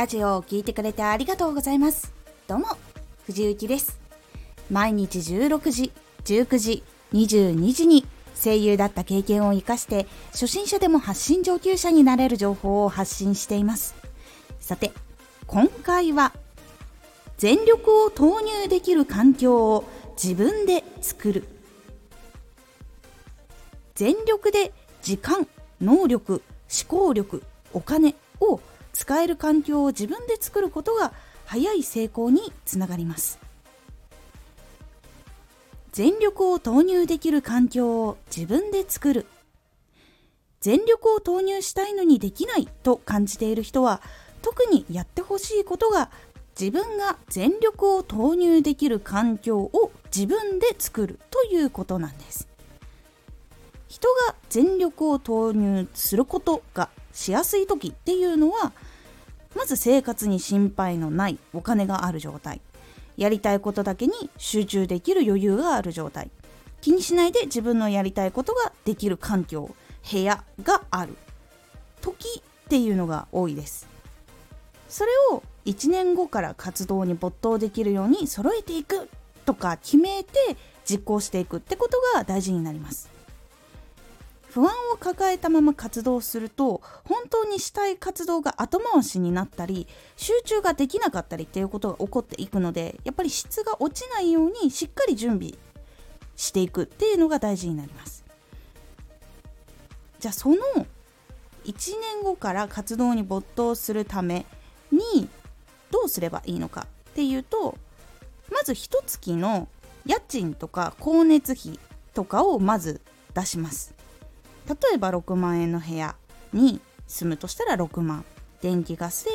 ラジオを聴いてくれてありがとうございます。どうも藤幸です。毎日16時19時22時に声優だった経験を生かして初心者でも発信上級者になれる情報を発信しています。さて今回は全力を投入できる環境を自分で作る。全力で時間能力思考力お金を使える環境を自分で作ることが早い成功につながります。全力を投入できる環境を自分で作る。全力を投入したいのにできないと感じている人は特にやってほしいことが自分が全力を投入できる環境を自分で作るということなんです。人が全力を投入することがしやすい時っていうのはまず生活に心配のないお金がある状態。やりたいことだけに集中できる余裕がある状態。気にしないで自分のやりたいことができる環境部屋がある。時っていうのが多いです。それを1年後から活動に没頭できるように揃えていくとか決めて実行していくってことが大事になります。不安を抱えたまま活動すると本当にしたい活動が後回しになったり集中ができなかったりっていうことが起こっていくのでやっぱり質が落ちないようにしっかり準備していくっていうのが大事になります。じゃあその1年後から活動に没頭するためにどうすればいいのかっていうとまず1月の家賃とか光熱費とかをまず出します。例えば6万円の部屋に住むとしたら6万。電気ガスで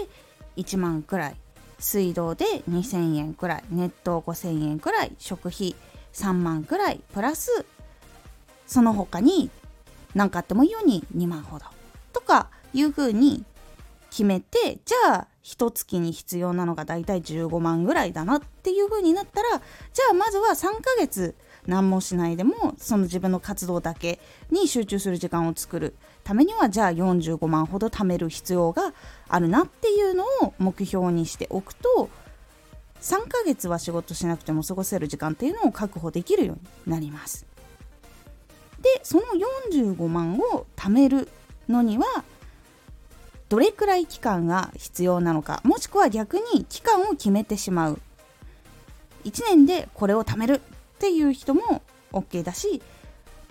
1万くらい。水道で2000円くらい。ネット5000円くらい。食費3万くらい。プラスその他に何かあってもいいように2万ほど。とかいうふうに決めてじゃあ一月に必要なのがだいたい15万ぐらいだなっていう風になったらじゃあまずは3ヶ月何もしないでもその自分の活動だけに集中する時間を作るためにはじゃあ45万ほど貯める必要があるなっていうのを目標にしておくと3ヶ月は仕事しなくても過ごせる時間っていうのを確保できるようになります。でその45万を貯めるのにはどれくらい期間が必要なのかもしくは逆に期間を決めてしまう1年でこれを貯めるっていう人も OK だし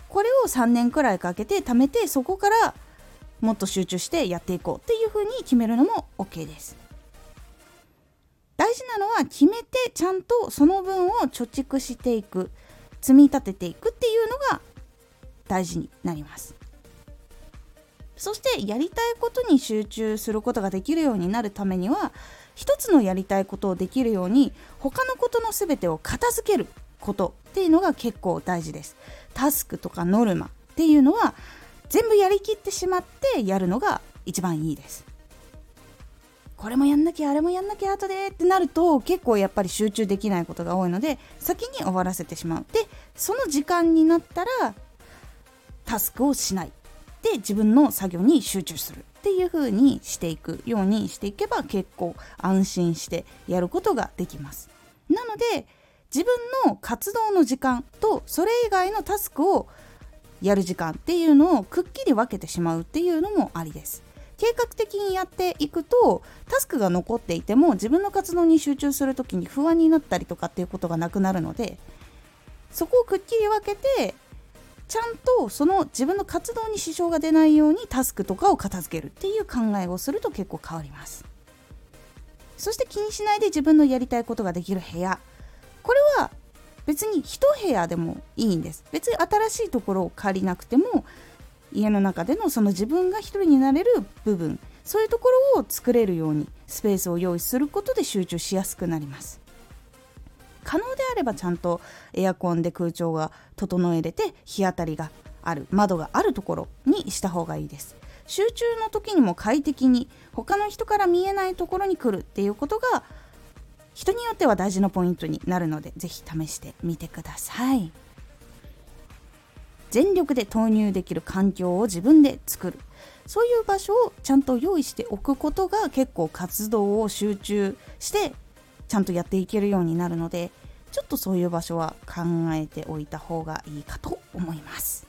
これを3年くらいかけて貯めてそこからもっと集中してやっていこうっていう風に決めるのも OK です。大事なのは決めてちゃんとその分を貯蓄していく積み立てていくっていうのが大事になります。そしてやりたいことに集中することができるようになるためには一つのやりたいことをできるように他のことの全てを片付ける。ことっていうのが結構大事です。タスクとかノルマっていうのは全部やりきってしまってやるのが一番いいです。これもやんなきゃあれもやんなきゃ後でってなると結構やっぱり集中できないことが多いので先に終わらせてしまう。でその時間になったらタスクをしないで自分の作業に集中する。っていう風にしていくようにしていけば結構安心してやることができます。なので自分の活動の時間とそれ以外のタスクをやる時間っていうのをくっきり分けてしまうっていうのもありです。計画的にやっていくとタスクが残っていても自分の活動に集中する時に不安になったりとかっていうことがなくなるのでそこをくっきり分けてちゃんとその自分の活動に支障が出ないようにタスクとかを片付けるっていう考えをすると結構変わります。そして気にしないで自分のやりたいことができる部屋。これは別に一部屋でもいいんです。別に新しいところを借りなくても家の中でのその自分が一人になれる部分そういうところを作れるようにスペースを用意することで集中しやすくなります。可能であればちゃんとエアコンで空調が整えれて日当たりがある窓があるところにした方がいいです。集中の時にも快適に他の人から見えないところに来るっていうことが人によっては大事なポイントになるので是非試してみてください。全力で投入できる環境を自分で作る。そういう場所をちゃんと用意しておくことが結構活動を集中してちゃんとやっていけるようになるのでちょっとそういう場所は考えておいた方がいいかと思います。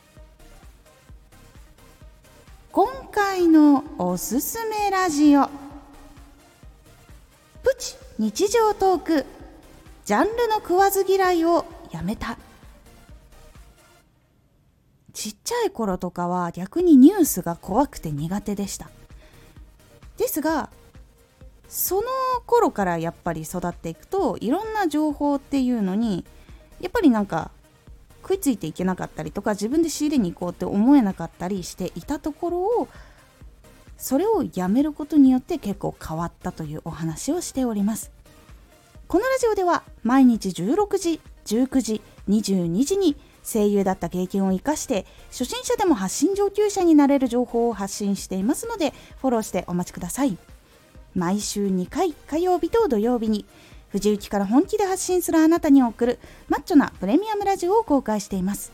今回のおすすめラジオ。プチ。日常トーク。ジャンルの食わず嫌いをやめた。ちっちゃい頃とかは逆にニュースが怖くて苦手でした。ですがその頃からやっぱり育っていくといろんな情報っていうのにやっぱりなんか食いついていけなかったりとか自分で仕入れに行こうって思えなかったりしていたところをそれをやめることによって結構変わったというお話をしております。このラジオでは毎日16時19時22時に声優だった経験を生かして初心者でも発信上級者になれる情報を発信していますのでフォローしてお待ちください。毎週2回火曜日と土曜日に藤雪から本気で発信するあなたに送るマッチョなプレミアムラジオを公開しています。